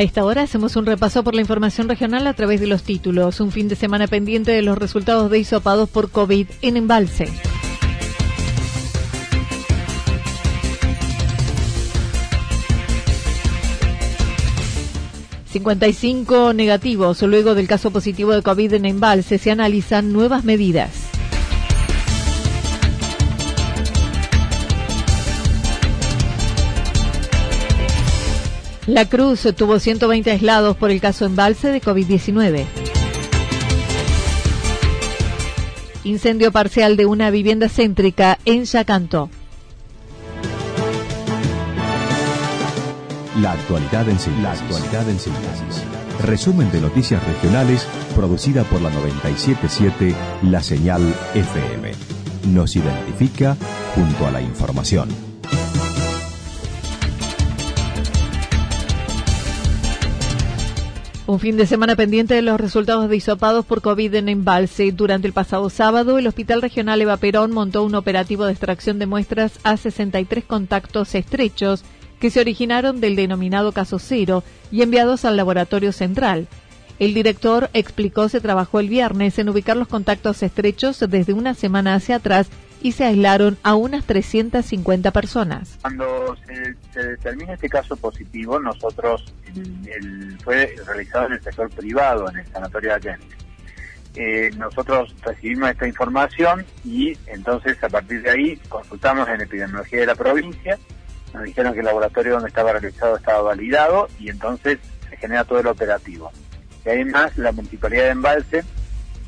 A esta hora hacemos un repaso por la información regional a través de los títulos. Un fin de semana pendiente de los resultados de hisopados por COVID en embalse. ...55 negativos luego del caso positivo de COVID en embalse... ...se analizan nuevas medidas. La Cruz tuvo 120 aislados por el caso embalse de COVID-19. Incendio parcial de una vivienda céntrica en Yacanto. La actualidad en síntesis. Resumen de noticias regionales producida por la 977 La Señal FM. Nos identifica junto a la información. Un fin de semana pendiente de los resultados de hisopados por COVID en embalse. Durante el pasado sábado, el Hospital Regional Eva Perón montó un operativo de extracción de muestras a 63 contactos estrechos que se originaron del denominado caso cero y enviados al laboratorio central. El director explicó se trabajó el viernes en ubicar los contactos estrechos desde una semana hacia atrás y se aislaron a unas 350 personas. Cuando se, determina este caso positivo, nosotros, el, fue realizado en el sector privado, en el sanatorio de Allende. Eh, nosotros recibimos esta información y entonces a partir de ahí consultamos en epidemiología de la provincia, nos dijeron que el laboratorio donde estaba realizado estaba validado y entonces se genera todo el operativo. Y además la municipalidad de Embalse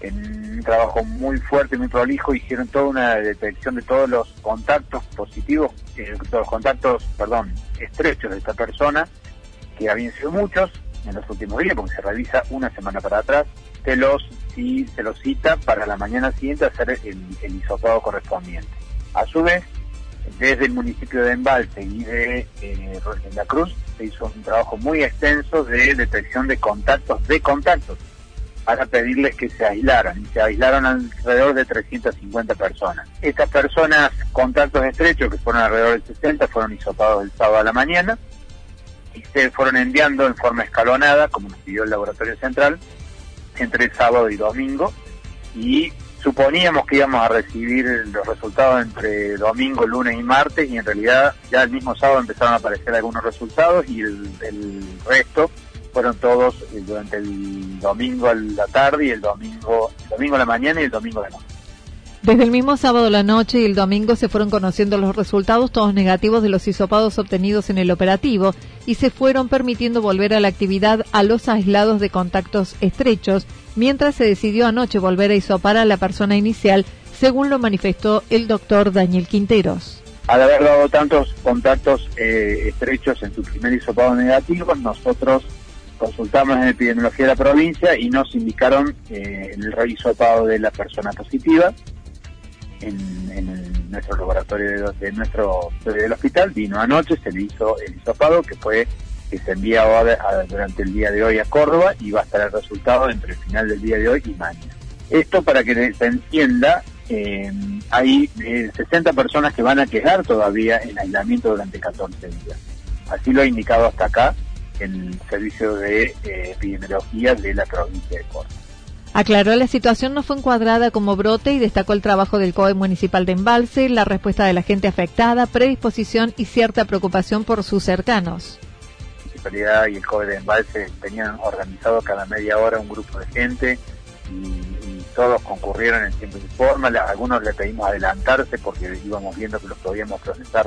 en un trabajo muy fuerte, muy prolijo, hicieron toda una detección de todos los contactos positivos, eh, los contactos, perdón, estrechos de esta persona, que habían sido muchos en los últimos días, porque se revisa una semana para atrás, se los, si se los cita para la mañana siguiente hacer el, el correspondiente. A su vez, desde el municipio de Embalse y de eh, La Cruz, se hizo un trabajo muy extenso de detección de contactos, de contactos para pedirles que se aislaran y se aislaron alrededor de 350 personas. Estas personas, contactos estrechos, que fueron alrededor de 60, fueron hisopados el sábado a la mañana y se fueron enviando en forma escalonada, como nos pidió el laboratorio central, entre sábado y domingo y suponíamos que íbamos a recibir los resultados entre domingo, lunes y martes y en realidad ya el mismo sábado empezaron a aparecer algunos resultados y el, el resto fueron todos eh, durante el domingo a la tarde y el domingo, el domingo a la mañana y el domingo a la noche. Desde el mismo sábado a la noche y el domingo se fueron conociendo los resultados, todos negativos de los hisopados obtenidos en el operativo, y se fueron permitiendo volver a la actividad a los aislados de contactos estrechos, mientras se decidió anoche volver a hisopar a la persona inicial, según lo manifestó el doctor Daniel Quinteros. Al haber dado tantos contactos eh, estrechos en su primer hisopado negativo, nosotros consultamos en epidemiología de la provincia y nos indicaron eh, el revisopado de la persona positiva. en, nuestro laboratorio de, nuestro del hospital. Vino anoche, se le hizo el hisopado que fue que se envía durante el día de hoy a Córdoba y va a estar el resultado entre el final del día de hoy y mañana. Esto para que se entienda, eh, hay 60 eh, personas que van a quedar todavía en aislamiento durante 14 días. Así lo ha indicado hasta acá el Servicio de eh, Epidemiología de la provincia de Córdoba. Aclaró la situación no fue encuadrada como brote y destacó el trabajo del COE municipal de Embalse, la respuesta de la gente afectada, predisposición y cierta preocupación por sus cercanos. La municipalidad y el COE de Embalse tenían organizado cada media hora un grupo de gente y, todos concurrieron en tiempo y forma. algunos le pedimos adelantarse porque íbamos viendo que los podíamos procesar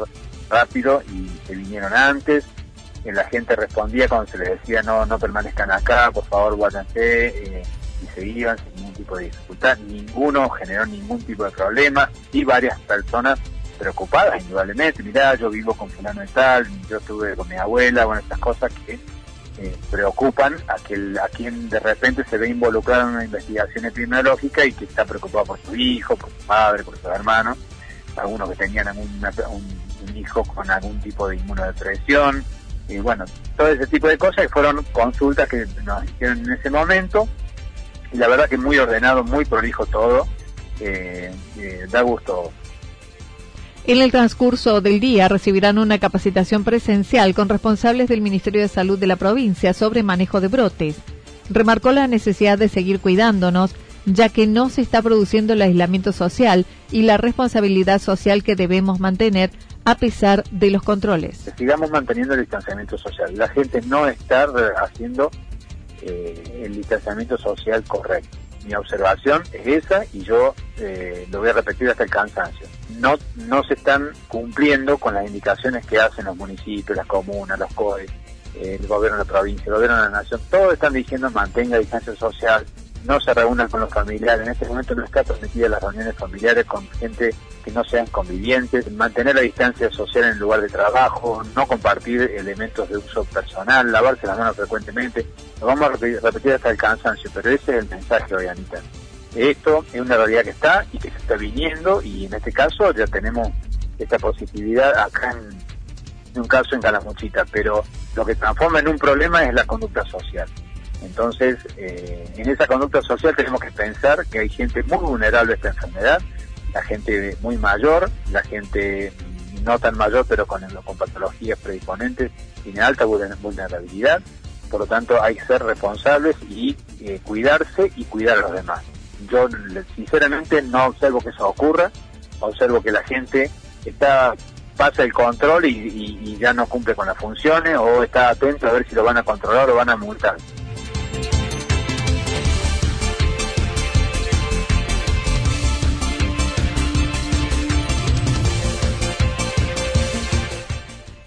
rápido y se vinieron antes la gente respondía cuando se les decía no no permanezcan acá, por favor guárdense, eh, y se iban sin ningún tipo de dificultad. Ninguno generó ningún tipo de problema y varias personas preocupadas indudablemente. Mirá, yo vivo con fulano y tal, yo estuve con mi abuela, bueno, estas cosas que eh, preocupan a, que a quien de repente se ve involucrado en una investigación epidemiológica y que está preocupado por su hijo, por su padre, por su hermano, algunos que tenían un, hijo con algún tipo de inmunodepresión, y bueno, todo ese tipo de cosas que fueron consultas que nos hicieron en ese momento y la verdad que muy ordenado, muy prolijo todo, eh, eh, da gusto. En el transcurso del día recibirán una capacitación presencial con responsables del Ministerio de Salud de la provincia sobre manejo de brotes. Remarcó la necesidad de seguir cuidándonos, ya que no se está produciendo el aislamiento social y la responsabilidad social que debemos mantener a pesar de los controles. sigamos manteniendo el distanciamiento social. La gente no está haciendo eh, el distanciamiento social correcto. Mi observación es esa y yo eh, lo voy a repetir hasta el cansancio. No, no se están cumpliendo con las indicaciones que hacen los municipios, las comunas, los COE, el gobierno de la provincia, el gobierno de la nación. Todos están diciendo mantenga distancia social, no se reúnan con los familiares. En este momento no está permitida las reuniones familiares con gente que no sean convivientes, mantener la distancia social en el lugar de trabajo, no compartir elementos de uso personal, lavarse las manos frecuentemente. Lo vamos a repetir, hasta el cansancio, pero ese es el mensaje hoy, Anita. Esto es una realidad que está y que se está viniendo y en este caso ya tenemos esta positividad acá en, un caso en Calamuchita, pero lo que transforma en un problema es la conducta social. Entonces, eh, en esa conducta social tenemos que pensar que hay gente muy vulnerable a esta enfermedad, la gente muy mayor, la gente no tan mayor pero con, con patologías predisponentes, tiene alta vulnerabilidad, por lo tanto hay que ser responsables y eh, cuidarse y cuidar a los demás. Yo sinceramente no observo que eso ocurra, observo que la gente está pasa el control y, y ya no cumple con las funciones o está atento a ver si lo van a controlar o van a multar.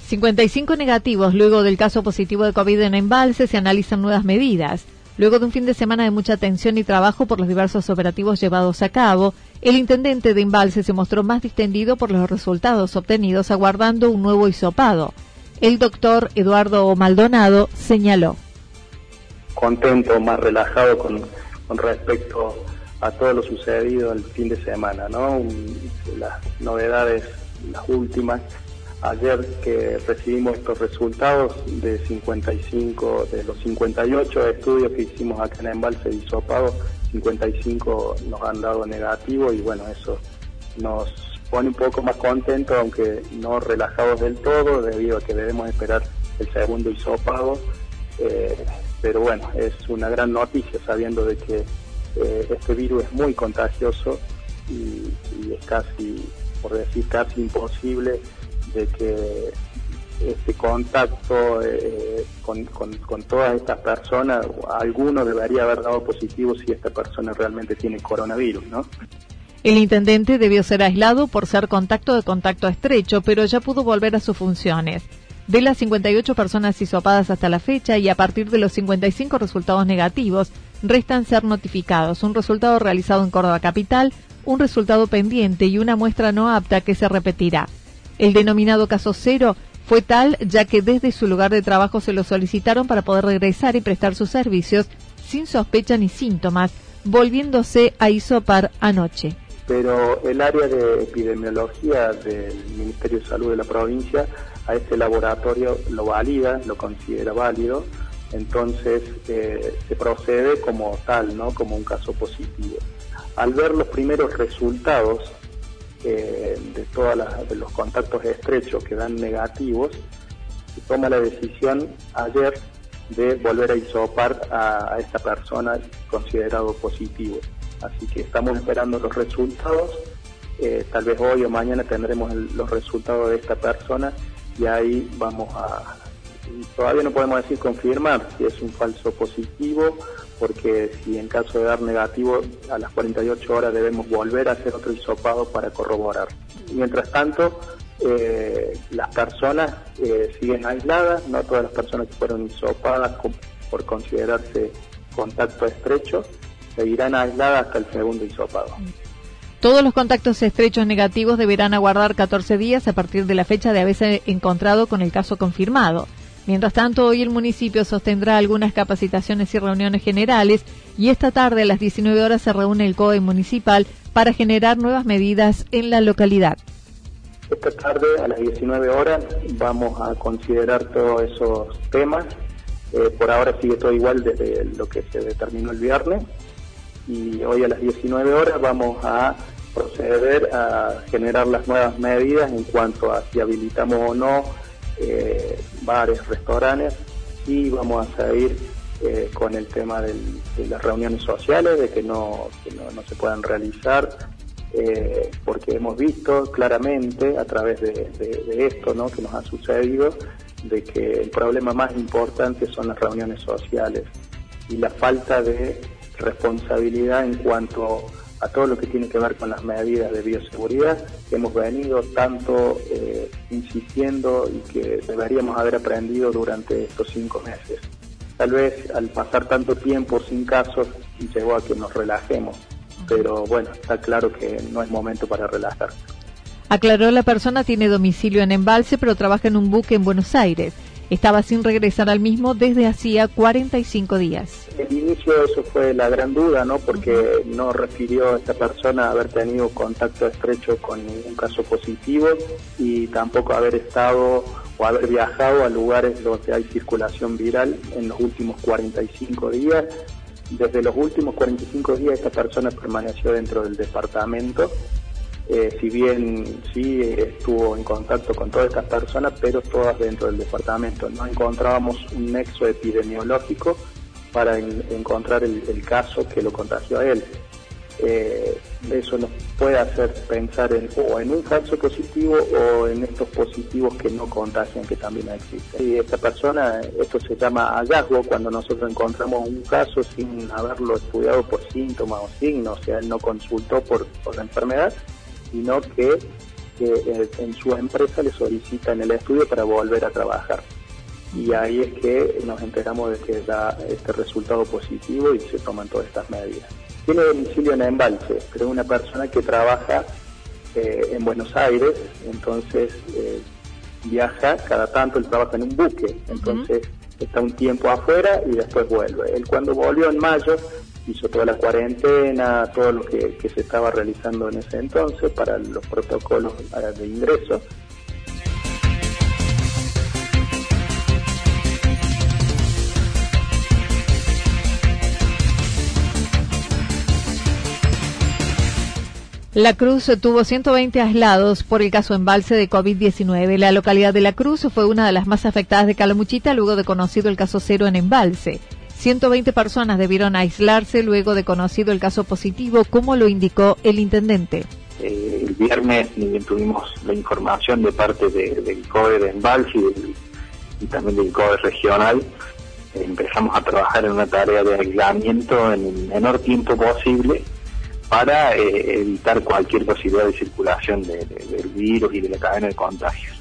55 negativos luego del caso positivo de COVID en Embalse se analizan nuevas medidas. Luego de un fin de semana de mucha atención y trabajo por los diversos operativos llevados a cabo, el intendente de Embalse se mostró más distendido por los resultados obtenidos aguardando un nuevo hisopado. El doctor Eduardo Maldonado señaló. Contento, más relajado con, respecto a todo lo sucedido el fin de semana, ¿no? Las novedades, las últimas, Ayer que recibimos estos resultados de 55, de los 58 estudios que hicimos acá en Embalse y Sopado, 55 nos han dado negativo y bueno, eso nos pone un poco más contentos, aunque no relajados del todo, debido a que debemos esperar el segundo hisopado. Eh, pero bueno, es una gran noticia sabiendo de que eh, este virus es muy contagioso y es casi, por decir casi imposible de que este contacto eh, con, con, todas estas personas, alguno debería haber dado positivo si esta persona realmente tiene coronavirus, ¿no? El intendente debió ser aislado por ser contacto de contacto estrecho, pero ya pudo volver a sus funciones. De las 58 personas hisopadas hasta la fecha y a partir de los 55 resultados negativos, restan ser notificados un resultado realizado en Córdoba Capital, un resultado pendiente y una muestra no apta que se repetirá. El denominado caso cero fue tal ya que desde su lugar de trabajo se lo solicitaron para poder regresar y prestar sus servicios sin sospecha ni síntomas, volviéndose a isopar anoche. pero el área de epidemiología del Ministerio de Salud de la provincia a este laboratorio lo valida, lo considera válido, entonces eh, se procede como tal, ¿no? como un caso positivo. Al ver los primeros resultados eh, de todos los contactos estrechos que dan negativos, se toma la decisión ayer de volver a isopar a, esta persona considerado positivo. Así que estamos esperando los resultados. Eh, tal vez hoy o mañana tendremos los resultados de esta persona y ahí vamos a... Todavía no podemos decir confirmar si es un falso positivo, porque si en caso de dar negativo a las 48 horas debemos volver a hacer otro hisopado para corroborar. Mientras tanto, eh, las personas eh, siguen aisladas, no todas las personas que fueron hisopadas por considerarse contacto estrecho, seguirán aisladas hasta el segundo hisopado. Todos los contactos estrechos negativos deberán aguardar 14 días a partir de la fecha de haberse encontrado con el caso confirmado. Mientras tanto, hoy el municipio sostendrá algunas capacitaciones y reuniones generales y esta tarde a las 19 horas se reúne el COE municipal para generar nuevas medidas en la localidad. Esta tarde a las 19 horas vamos a considerar todos esos temas. Eh, por ahora sigue todo igual desde lo que se determinó el viernes y hoy a las 19 horas vamos a proceder a generar las nuevas medidas en cuanto a si habilitamos o no eh, bares, restaurantes y vamos a seguir eh, con el tema de las reuniones sociales, de que no, no, se puedan realizar, eh, porque hemos visto claramente a través de, esto ¿no? que nos ha sucedido, de que el problema más importante son las reuniones sociales y la falta de responsabilidad en cuanto todo lo que tiene que ver con las medidas de bioseguridad que hemos venido tanto eh, insistiendo y que deberíamos haber aprendido durante estos cinco meses. Tal vez al pasar tanto tiempo sin casos llegó a que nos relajemos, pero bueno, está claro que no es momento para relajarse. Aclaró la persona tiene domicilio en Embalse, pero trabaja en un buque en Buenos Aires. Estaba sin regresar al mismo desde hacía 45 días. El inicio eso fue la gran duda, ¿no? Porque no refirió a esta persona haber tenido contacto estrecho con ningún caso positivo y tampoco haber estado o haber viajado a lugares donde hay circulación viral en los últimos 45 días. Desde los últimos 45 días esta persona permaneció dentro del departamento eh, si bien sí estuvo en contacto con todas estas personas, pero todas dentro del departamento. No encontrábamos un nexo epidemiológico para encontrar el, caso que lo contagió a él. Eh, eso nos puede hacer pensar en, o en un falso positivo o en estos positivos que no contagian, que también existen. Y esta persona, esto se llama hallazgo cuando nosotros encontramos un caso sin haberlo estudiado por síntomas o signos, o sea, él no consultó por, por la enfermedad, sino que, eh, en su empresa le solicitan el estudio para volver a trabajar. Y ahí es que nos enteramos de que da este resultado positivo y se toman todas estas medidas. Tiene domicilio en Embalse, pero es una persona que trabaja eh, en Buenos Aires, entonces eh, viaja cada tanto, él trabaja en un buque, entonces está un tiempo afuera y después vuelve. Él cuando volvió en mayo hizo toda la cuarentena, todo lo que, se estaba realizando en ese entonces para los protocolos de ingreso. La Cruz tuvo 120 aislados por el caso embalse de COVID-19. La localidad de La Cruz fue una de las más afectadas de Calamuchita luego de conocido el caso cero en embalse. 120 personas debieron aislarse luego de conocido el caso positivo, como lo indicó el intendente. Eh, el viernes tuvimos la información de parte del COE de Embalsi y, también del COE regional. empezamos a trabajar en una tarea de aislamiento en el menor tiempo posible para eh, evitar cualquier posibilidad de circulación del virus y de la cadena de contagios.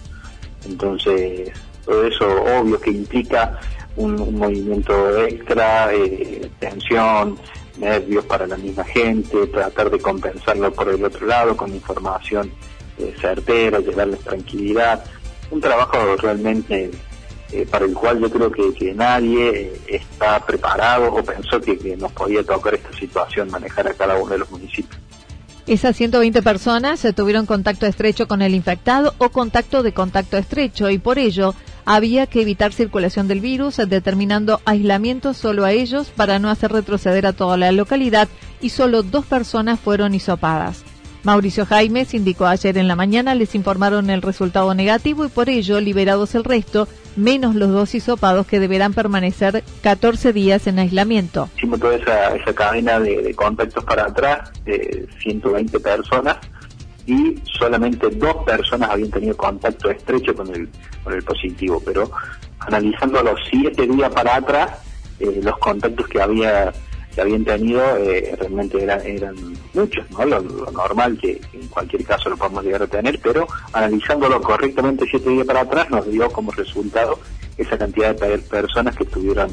Entonces, todo eso obvio que implica un, movimiento extra, eh, tensión, nervios para la misma gente, tratar de compensarlo por el otro lado con información eh, certera, llevarles tranquilidad. Un trabajo realmente eh, para el cual yo creo que, nadie está preparado o pensó que, que, nos podía tocar esta situación, manejar a cada uno de los municipios. Esas 120 personas tuvieron contacto estrecho con el infectado o contacto de contacto estrecho y por ello había que evitar circulación del virus, determinando aislamiento solo a ellos para no hacer retroceder a toda la localidad y solo dos personas fueron hisopadas. Mauricio Jaimes indicó ayer en la mañana les informaron el resultado negativo y por ello liberados el resto, menos los dos hisopados que deberán permanecer 14 días en aislamiento. Hicimos toda esa, cadena de, contactos para atrás, de 120 personas, y solamente dos personas habían tenido contacto estrecho con el, con el positivo, pero analizando los siete días para atrás, eh, los contactos que había que habían tenido eh, realmente eran, eran muchos, ¿no? Lo, normal que en cualquier caso lo podemos llegar a tener, pero analizándolo correctamente siete días para atrás nos dio como resultado esa cantidad de personas que tuvieron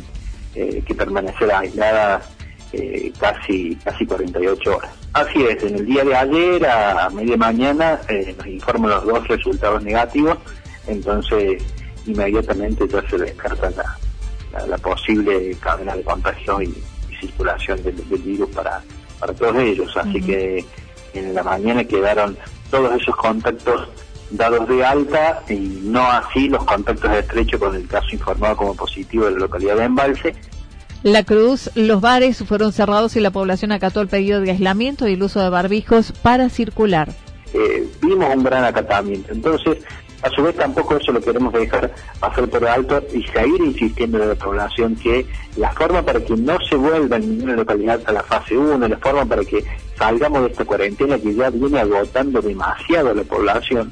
eh, que permanecer aisladas eh, casi casi 48 horas. Así es, en el día de ayer a media mañana nos informan los dos resultados negativos, entonces inmediatamente ya se descarta la, la posible cadena de contagio y circulación del, virus para, para todos ellos. Así que en la mañana quedaron todos esos contactos dados de alta y no así los contactos estrechos con el caso informado como positivo de la localidad de Embalse. La Cruz, los bares fueron cerrados y la población acató el pedido de aislamiento y el uso de barbijos para circular. Eh, vimos un gran acatamiento. Entonces, a su vez tampoco eso lo queremos dejar hacer por alto y seguir insistiendo en la población que la forma para que no se vuelva en ninguna localidad a la fase 1, la forma para que salgamos de esta cuarentena que ya viene agotando demasiado a la población,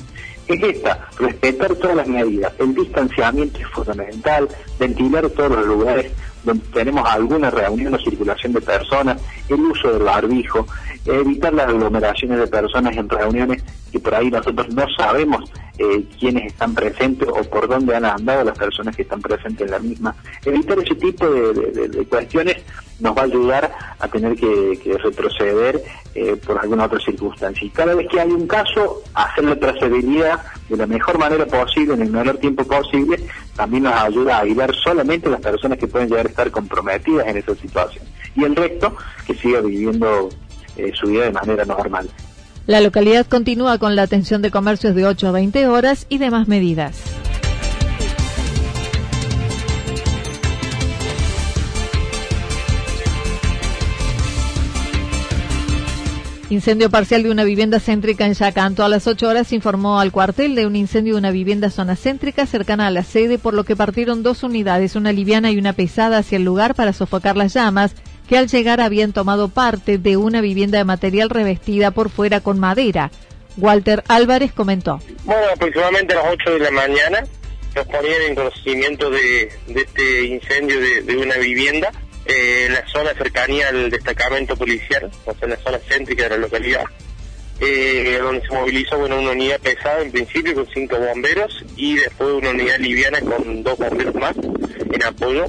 es esta, respetar todas las medidas. El distanciamiento es fundamental, ventilar todos los lugares donde tenemos alguna reunión o circulación de personas, el uso del barbijo, evitar las aglomeraciones de personas en reuniones que por ahí nosotros no sabemos eh, quiénes están presentes o por dónde han andado las personas que están presentes en la misma. Evitar ese tipo de, cuestiones nos va a ayudar a tener que, retroceder eh, por alguna otra circunstancia. Y cada vez que hay un caso, hacer la trazabilidad de la mejor manera posible, en el menor tiempo posible, también nos ayuda a ayudar solamente las personas que pueden llegar a estar comprometidas en esa situación. Y el resto, que siga viviendo eh, su vida de manera normal. La localidad continúa con la atención de comercios de 8 a 20 horas y demás medidas. Incendio parcial de una vivienda céntrica en Yacanto. A las 8 horas informó al cuartel de un incendio de una vivienda zona céntrica cercana a la sede, por lo que partieron dos unidades, una liviana y una pesada, hacia el lugar para sofocar las llamas que al llegar habían tomado parte de una vivienda de material revestida por fuera con madera. Walter Álvarez comentó. Bueno, aproximadamente a las 8 de la mañana nos ponían en conocimiento de, este incendio de, una vivienda eh, en la zona cercanía al destacamento policial, o sea, en la zona céntrica de la localidad, eh, donde se movilizó bueno, una unidad pesada en principio con cinco bomberos y después una unidad liviana con dos bomberos más en apoyo.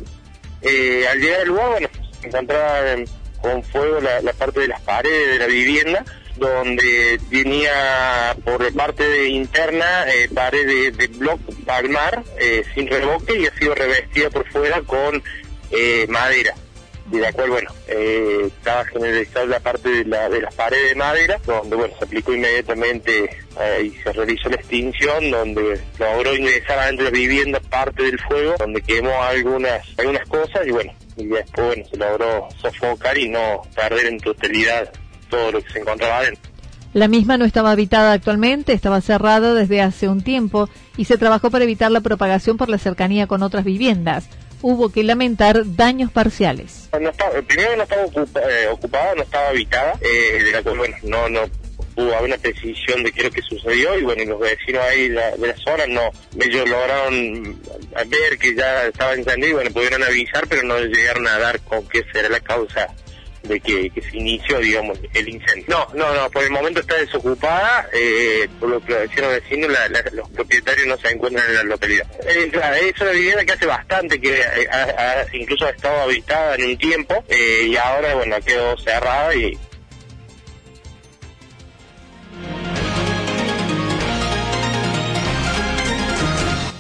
Eh, al llegar al lugar, bueno, encontraba con fuego la, parte de las paredes de la vivienda, donde tenía por parte de interna eh, pared de, bloque palmar eh, sin revoque y ha sido revestida por fuera con eh, madera. De cual, bueno, eh, estaba generalizada la parte de, la, de las paredes de madera, donde, bueno, se aplicó inmediatamente y se realizó la extinción, donde logró ingresar adentro de la vivienda parte del fuego, donde quemó algunas, algunas cosas y, bueno, y después bueno, se logró sofocar y no perder en totalidad todo lo que se encontraba adentro. La misma no estaba habitada actualmente, estaba cerrada desde hace un tiempo y se trabajó para evitar la propagación por la cercanía con otras viviendas. Hubo que lamentar daños parciales. No primero no estaba eh, ocupada, no estaba habitada, eh, de la cual bueno, no, no hubo una precisión de qué es lo que sucedió y bueno, los vecinos ahí de la, zona no, ellos lograron ver que ya estaba encendido y bueno, pudieron avisar, pero no llegaron a dar con qué será la causa de que, se inició, digamos, el incendio. No, no, no, por el momento está desocupada, eh, por lo que decían los vecinos, los propietarios no se encuentran en la localidad. Eh, es una vivienda que hace bastante, que eh, incluso ha estado habitada en un tiempo, eh, y ahora, bueno, quedó cerrada y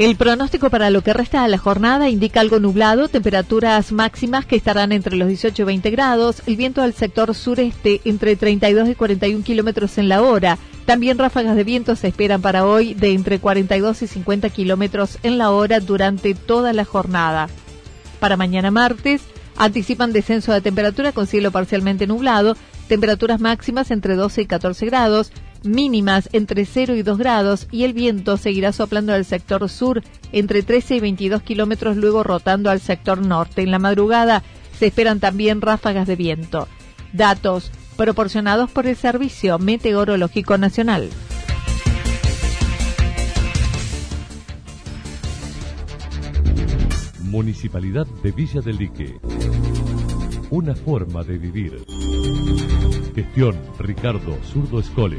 El pronóstico para lo que resta de la jornada indica algo nublado, temperaturas máximas que estarán entre los 18 y 20 grados, el viento del sector sureste entre 32 y 41 kilómetros en la hora. También ráfagas de viento se esperan para hoy de entre 42 y 50 kilómetros en la hora durante toda la jornada. Para mañana martes, anticipan descenso de temperatura con cielo parcialmente nublado, temperaturas máximas entre 12 y 14 grados, mínimas entre 0 y 2 grados y el viento seguirá soplando al sector sur entre 13 y 22 kilómetros, luego rotando al sector norte. En la madrugada se esperan también ráfagas de viento. Datos proporcionados por el Servicio Meteorológico Nacional. Municipalidad de Villa del Lique. Una forma de vivir. Gestión Ricardo Zurdo Escole.